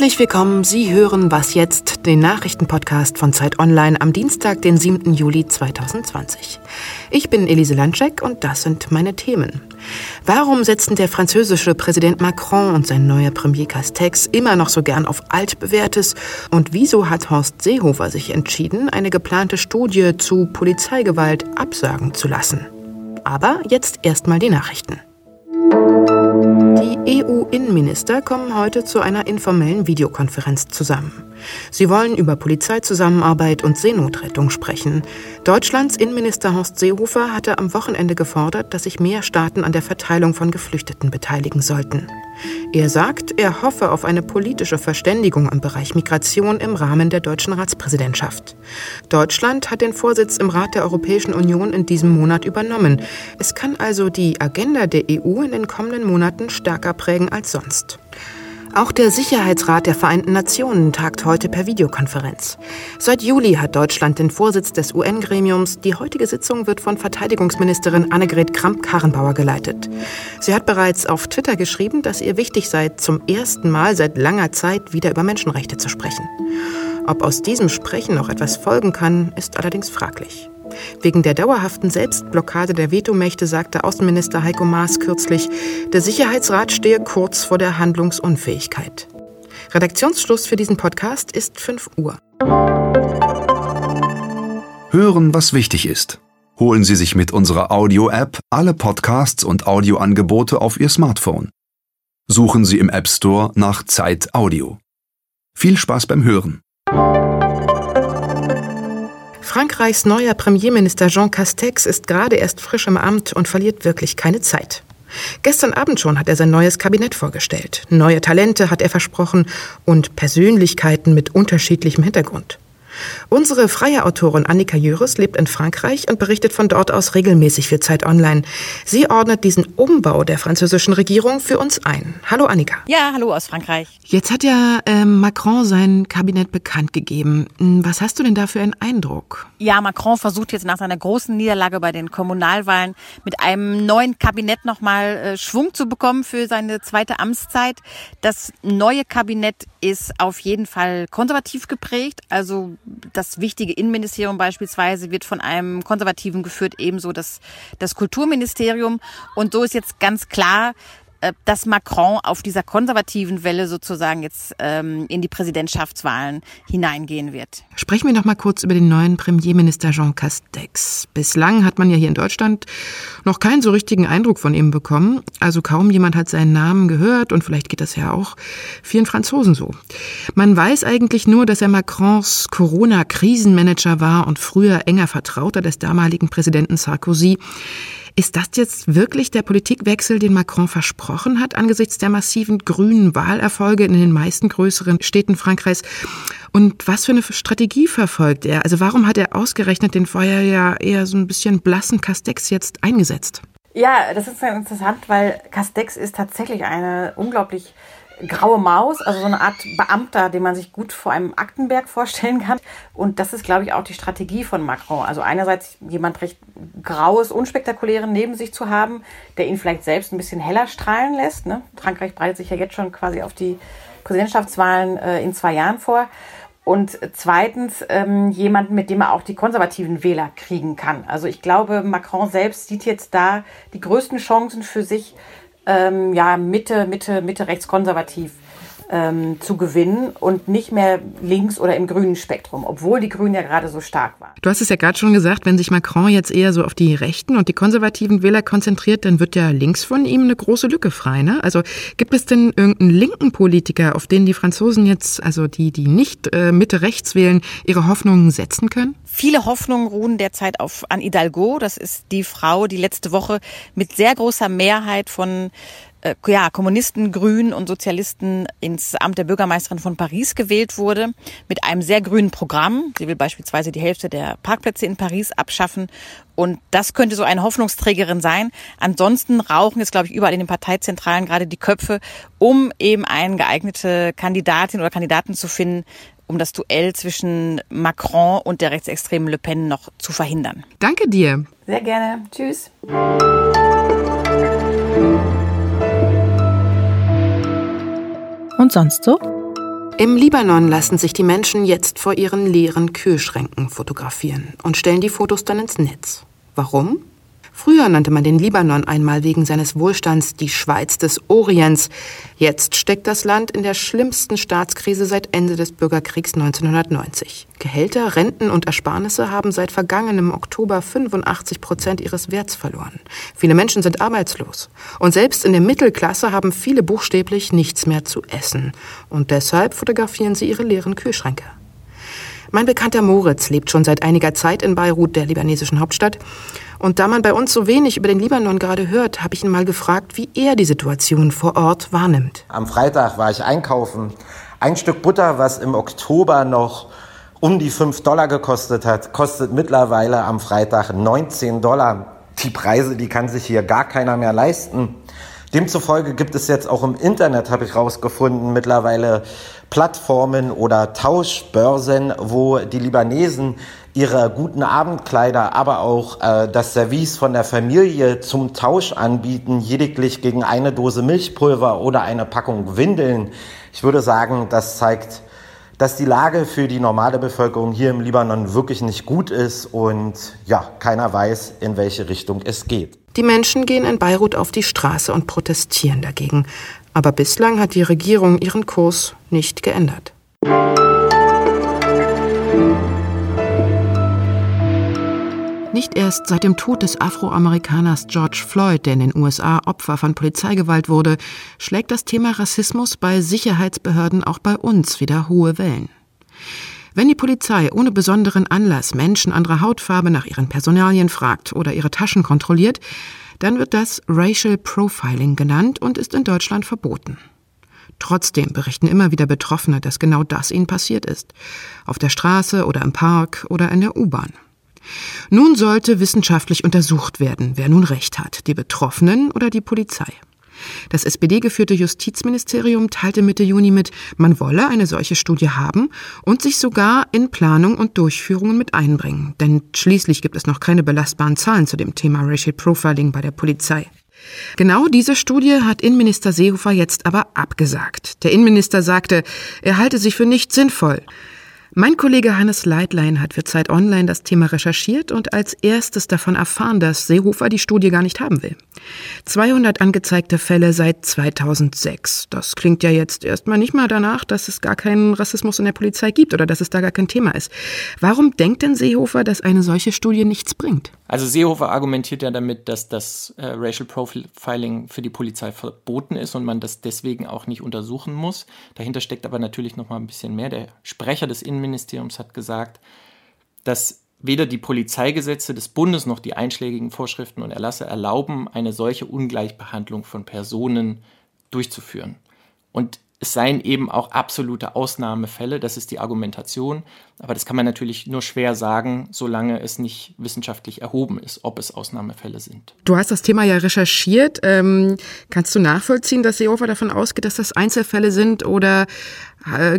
Herzlich willkommen. Sie hören Was jetzt, den Nachrichtenpodcast von Zeit Online am Dienstag, den 7. Juli 2020. Ich bin Elise Landscheck und das sind meine Themen. Warum setzen der französische Präsident Macron und sein neuer Premier Castex immer noch so gern auf altbewährtes? Und wieso hat Horst Seehofer sich entschieden, eine geplante Studie zu Polizeigewalt absagen zu lassen? Aber jetzt erstmal die Nachrichten. Die EU-Innenminister kommen heute zu einer informellen Videokonferenz zusammen. Sie wollen über Polizeizusammenarbeit und Seenotrettung sprechen. Deutschlands Innenminister Horst Seehofer hatte am Wochenende gefordert, dass sich mehr Staaten an der Verteilung von Geflüchteten beteiligen sollten. Er sagt, er hoffe auf eine politische Verständigung im Bereich Migration im Rahmen der deutschen Ratspräsidentschaft. Deutschland hat den Vorsitz im Rat der Europäischen Union in diesem Monat übernommen. Es kann also die Agenda der EU in den kommenden Monaten stärker prägen als sonst. Auch der Sicherheitsrat der Vereinten Nationen tagt heute per Videokonferenz. Seit Juli hat Deutschland den Vorsitz des UN-Gremiums. Die heutige Sitzung wird von Verteidigungsministerin Annegret Kramp-Karrenbauer geleitet. Sie hat bereits auf Twitter geschrieben, dass ihr wichtig sei, zum ersten Mal seit langer Zeit wieder über Menschenrechte zu sprechen. Ob aus diesem Sprechen noch etwas folgen kann, ist allerdings fraglich. Wegen der dauerhaften Selbstblockade der Vetomächte sagte Außenminister Heiko Maas kürzlich, der Sicherheitsrat stehe kurz vor der Handlungsunfähigkeit. Redaktionsschluss für diesen Podcast ist 5 Uhr. Hören, was wichtig ist. Holen Sie sich mit unserer Audio-App alle Podcasts und Audioangebote auf Ihr Smartphone. Suchen Sie im App Store nach Zeit Audio. Viel Spaß beim Hören. Frankreichs neuer Premierminister Jean Castex ist gerade erst frisch im Amt und verliert wirklich keine Zeit. Gestern Abend schon hat er sein neues Kabinett vorgestellt. Neue Talente hat er versprochen und Persönlichkeiten mit unterschiedlichem Hintergrund. Unsere freie Autorin Annika Jöris lebt in Frankreich und berichtet von dort aus regelmäßig für Zeit Online. Sie ordnet diesen Umbau der französischen Regierung für uns ein. Hallo Annika. Ja, hallo aus Frankreich. Jetzt hat ja äh, Macron sein Kabinett bekannt gegeben. Hm, was hast du denn da für einen Eindruck? Ja, Macron versucht jetzt nach seiner großen Niederlage bei den Kommunalwahlen mit einem neuen Kabinett nochmal äh, Schwung zu bekommen für seine zweite Amtszeit. Das neue Kabinett ist auf jeden Fall konservativ geprägt. Also das wichtige Innenministerium beispielsweise wird von einem Konservativen geführt, ebenso das, das Kulturministerium. Und so ist jetzt ganz klar, dass Macron auf dieser konservativen Welle sozusagen jetzt ähm, in die Präsidentschaftswahlen hineingehen wird. Sprechen wir noch mal kurz über den neuen Premierminister Jean Castex. Bislang hat man ja hier in Deutschland noch keinen so richtigen Eindruck von ihm bekommen. Also kaum jemand hat seinen Namen gehört und vielleicht geht das ja auch vielen Franzosen so. Man weiß eigentlich nur, dass er Macrons Corona-Krisenmanager war und früher enger Vertrauter des damaligen Präsidenten Sarkozy. Ist das jetzt wirklich der Politikwechsel, den Macron versprochen hat angesichts der massiven grünen Wahlerfolge in den meisten größeren Städten Frankreichs? Und was für eine Strategie verfolgt er? Also warum hat er ausgerechnet den vorher ja eher so ein bisschen blassen Castex jetzt eingesetzt? Ja, das ist interessant, weil Castex ist tatsächlich eine unglaublich graue Maus, also so eine Art Beamter, den man sich gut vor einem Aktenberg vorstellen kann. Und das ist, glaube ich, auch die Strategie von Macron. Also einerseits jemand recht graues, unspektakulären neben sich zu haben, der ihn vielleicht selbst ein bisschen heller strahlen lässt. Ne? Frankreich breitet sich ja jetzt schon quasi auf die Präsidentschaftswahlen äh, in zwei Jahren vor. Und zweitens ähm, jemanden, mit dem er auch die konservativen Wähler kriegen kann. Also ich glaube, Macron selbst sieht jetzt da die größten Chancen für sich, ähm, ja, Mitte, Mitte, Mitte rechtskonservativ ähm, zu gewinnen und nicht mehr links oder im grünen Spektrum, obwohl die Grünen ja gerade so stark waren. Du hast es ja gerade schon gesagt, wenn sich Macron jetzt eher so auf die rechten und die konservativen Wähler konzentriert, dann wird ja links von ihm eine große Lücke frei. Ne? Also gibt es denn irgendeinen linken Politiker, auf den die Franzosen jetzt, also die, die nicht äh, Mitte rechts wählen, ihre Hoffnungen setzen können? Viele Hoffnungen ruhen derzeit auf Anne Hidalgo. Das ist die Frau, die letzte Woche mit sehr großer Mehrheit von äh, ja, Kommunisten, Grünen und Sozialisten ins Amt der Bürgermeisterin von Paris gewählt wurde, mit einem sehr grünen Programm. Sie will beispielsweise die Hälfte der Parkplätze in Paris abschaffen. Und das könnte so eine Hoffnungsträgerin sein. Ansonsten rauchen jetzt, glaube ich, überall in den Parteizentralen gerade die Köpfe, um eben eine geeignete Kandidatin oder Kandidaten zu finden, um das Duell zwischen Macron und der rechtsextremen Le Pen noch zu verhindern. Danke dir. Sehr gerne. Tschüss. Und sonst so? Im Libanon lassen sich die Menschen jetzt vor ihren leeren Kühlschränken fotografieren und stellen die Fotos dann ins Netz. Warum? Früher nannte man den Libanon einmal wegen seines Wohlstands die Schweiz des Orients. Jetzt steckt das Land in der schlimmsten Staatskrise seit Ende des Bürgerkriegs 1990. Gehälter, Renten und Ersparnisse haben seit vergangenem Oktober 85 Prozent ihres Werts verloren. Viele Menschen sind arbeitslos. Und selbst in der Mittelklasse haben viele buchstäblich nichts mehr zu essen. Und deshalb fotografieren sie ihre leeren Kühlschränke. Mein Bekannter Moritz lebt schon seit einiger Zeit in Beirut, der libanesischen Hauptstadt. Und da man bei uns so wenig über den Libanon gerade hört, habe ich ihn mal gefragt, wie er die Situation vor Ort wahrnimmt. Am Freitag war ich einkaufen. Ein Stück Butter, was im Oktober noch um die 5 Dollar gekostet hat, kostet mittlerweile am Freitag 19 Dollar. Die Preise, die kann sich hier gar keiner mehr leisten. Demzufolge gibt es jetzt auch im Internet, habe ich rausgefunden, mittlerweile Plattformen oder Tauschbörsen, wo die Libanesen ihre guten Abendkleider, aber auch äh, das Service von der Familie zum Tausch anbieten, lediglich gegen eine Dose Milchpulver oder eine Packung Windeln. Ich würde sagen, das zeigt, dass die Lage für die normale Bevölkerung hier im Libanon wirklich nicht gut ist und ja, keiner weiß, in welche Richtung es geht. Die Menschen gehen in Beirut auf die Straße und protestieren dagegen. Aber bislang hat die Regierung ihren Kurs nicht geändert. Nicht erst seit dem Tod des Afroamerikaners George Floyd, der in den USA Opfer von Polizeigewalt wurde, schlägt das Thema Rassismus bei Sicherheitsbehörden auch bei uns wieder hohe Wellen. Wenn die Polizei ohne besonderen Anlass Menschen anderer Hautfarbe nach ihren Personalien fragt oder ihre Taschen kontrolliert, dann wird das Racial Profiling genannt und ist in Deutschland verboten. Trotzdem berichten immer wieder Betroffene, dass genau das ihnen passiert ist. Auf der Straße oder im Park oder in der U-Bahn. Nun sollte wissenschaftlich untersucht werden, wer nun recht hat, die Betroffenen oder die Polizei. Das SPD-geführte Justizministerium teilte Mitte Juni mit, man wolle eine solche Studie haben und sich sogar in Planung und Durchführungen mit einbringen. Denn schließlich gibt es noch keine belastbaren Zahlen zu dem Thema Racial Profiling bei der Polizei. Genau diese Studie hat Innenminister Seehofer jetzt aber abgesagt. Der Innenminister sagte, er halte sich für nicht sinnvoll. Mein Kollege Hannes Leitlein hat für Zeit Online das Thema recherchiert und als erstes davon erfahren, dass Seehofer die Studie gar nicht haben will. 200 angezeigte Fälle seit 2006. Das klingt ja jetzt erstmal nicht mal danach, dass es gar keinen Rassismus in der Polizei gibt oder dass es da gar kein Thema ist. Warum denkt denn Seehofer, dass eine solche Studie nichts bringt? Also Seehofer argumentiert ja damit, dass das äh, Racial Profiling für die Polizei verboten ist und man das deswegen auch nicht untersuchen muss. Dahinter steckt aber natürlich noch mal ein bisschen mehr. Der Sprecher des Innen Innenministeriums hat gesagt, dass weder die Polizeigesetze des Bundes noch die einschlägigen Vorschriften und Erlasse erlauben, eine solche Ungleichbehandlung von Personen durchzuführen. Und es seien eben auch absolute Ausnahmefälle, das ist die Argumentation. Aber das kann man natürlich nur schwer sagen, solange es nicht wissenschaftlich erhoben ist, ob es Ausnahmefälle sind. Du hast das Thema ja recherchiert. Ähm, kannst du nachvollziehen, dass Seehofer davon ausgeht, dass das Einzelfälle sind? Oder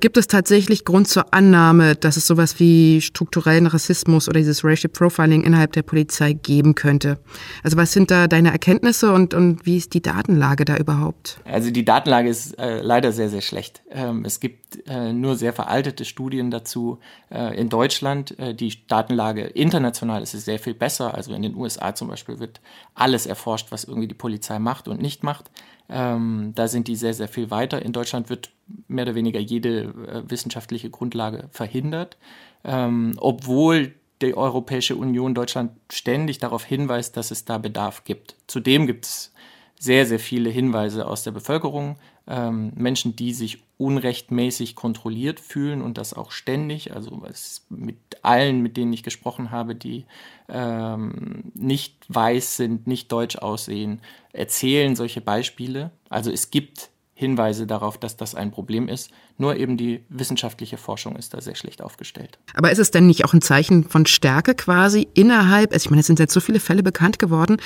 gibt es tatsächlich Grund zur Annahme, dass es sowas wie strukturellen Rassismus oder dieses Racial Profiling innerhalb der Polizei geben könnte? Also was sind da deine Erkenntnisse und, und wie ist die Datenlage da überhaupt? Also die Datenlage ist äh, leider sehr, sehr schlecht. Ähm, es gibt äh, nur sehr veraltete Studien dazu. Äh, in Deutschland, äh, die Datenlage international ist es sehr viel besser. Also in den USA zum Beispiel wird alles erforscht, was irgendwie die Polizei macht und nicht macht. Ähm, da sind die sehr, sehr viel weiter. In Deutschland wird mehr oder weniger jede äh, wissenschaftliche Grundlage verhindert, ähm, obwohl die Europäische Union Deutschland ständig darauf hinweist, dass es da Bedarf gibt. Zudem gibt es sehr, sehr viele Hinweise aus der Bevölkerung, ähm, Menschen, die sich unrechtmäßig kontrolliert fühlen und das auch ständig. Also mit allen, mit denen ich gesprochen habe, die ähm, nicht weiß sind, nicht deutsch aussehen, erzählen solche Beispiele. Also es gibt Hinweise darauf, dass das ein Problem ist. Nur eben die wissenschaftliche Forschung ist da sehr schlecht aufgestellt. Aber ist es denn nicht auch ein Zeichen von Stärke quasi innerhalb, also ich meine, es sind jetzt so viele Fälle bekannt geworden,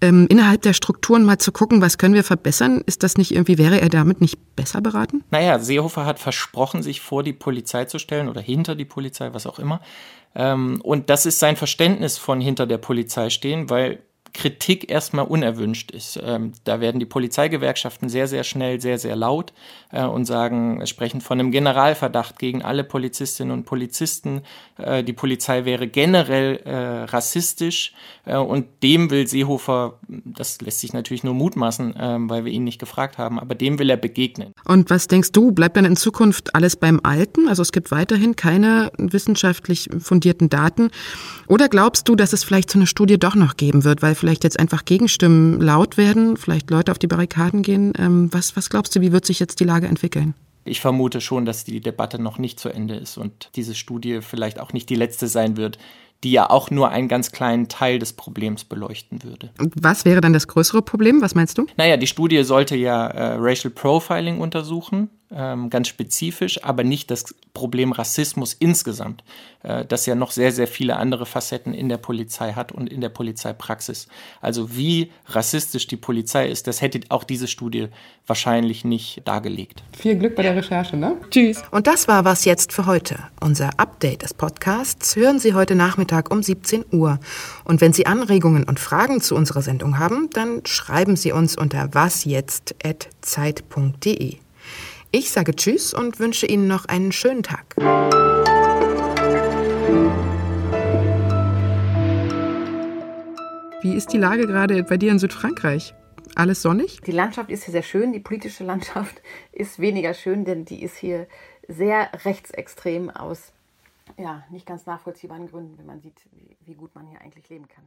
ähm, innerhalb der Strukturen mal zu gucken, was können wir verbessern? Ist das nicht irgendwie, wäre er damit nicht besser beraten? Naja, Seehofer hat versprochen, sich vor die Polizei zu stellen oder hinter die Polizei, was auch immer. Ähm, und das ist sein Verständnis von hinter der Polizei stehen, weil Kritik erstmal unerwünscht ist. Ähm, da werden die Polizeigewerkschaften sehr, sehr schnell, sehr, sehr laut äh, und sagen, sprechen von einem Generalverdacht gegen alle Polizistinnen und Polizisten. Äh, die Polizei wäre generell äh, rassistisch äh, und dem will Seehofer, das lässt sich natürlich nur mutmaßen, ähm, weil wir ihn nicht gefragt haben, aber dem will er begegnen. Und was denkst du, bleibt dann in Zukunft alles beim Alten? Also es gibt weiterhin keine wissenschaftlich fundierten Daten. Oder glaubst du, dass es vielleicht so eine Studie doch noch geben wird, weil vielleicht jetzt einfach Gegenstimmen laut werden, vielleicht Leute auf die Barrikaden gehen? Ähm, was, was glaubst du, wie wird sich jetzt die Lage entwickeln? Ich vermute schon, dass die Debatte noch nicht zu Ende ist und diese Studie vielleicht auch nicht die letzte sein wird, die ja auch nur einen ganz kleinen Teil des Problems beleuchten würde. Und was wäre dann das größere Problem? Was meinst du? Naja, die Studie sollte ja äh, Racial Profiling untersuchen ganz spezifisch, aber nicht das Problem Rassismus insgesamt, äh, das ja noch sehr, sehr viele andere Facetten in der Polizei hat und in der Polizeipraxis. Also wie rassistisch die Polizei ist, das hätte auch diese Studie wahrscheinlich nicht dargelegt. Viel Glück bei der Recherche, ne? Tschüss. Und das war was jetzt für heute. Unser Update des Podcasts hören Sie heute Nachmittag um 17 Uhr. Und wenn Sie Anregungen und Fragen zu unserer Sendung haben, dann schreiben Sie uns unter wasjetzt.zeit.de. Ich sage Tschüss und wünsche Ihnen noch einen schönen Tag. Wie ist die Lage gerade bei dir in Südfrankreich? Alles sonnig? Die Landschaft ist hier sehr schön, die politische Landschaft ist weniger schön, denn die ist hier sehr rechtsextrem aus ja, nicht ganz nachvollziehbaren Gründen, wenn man sieht, wie, wie gut man hier eigentlich leben kann.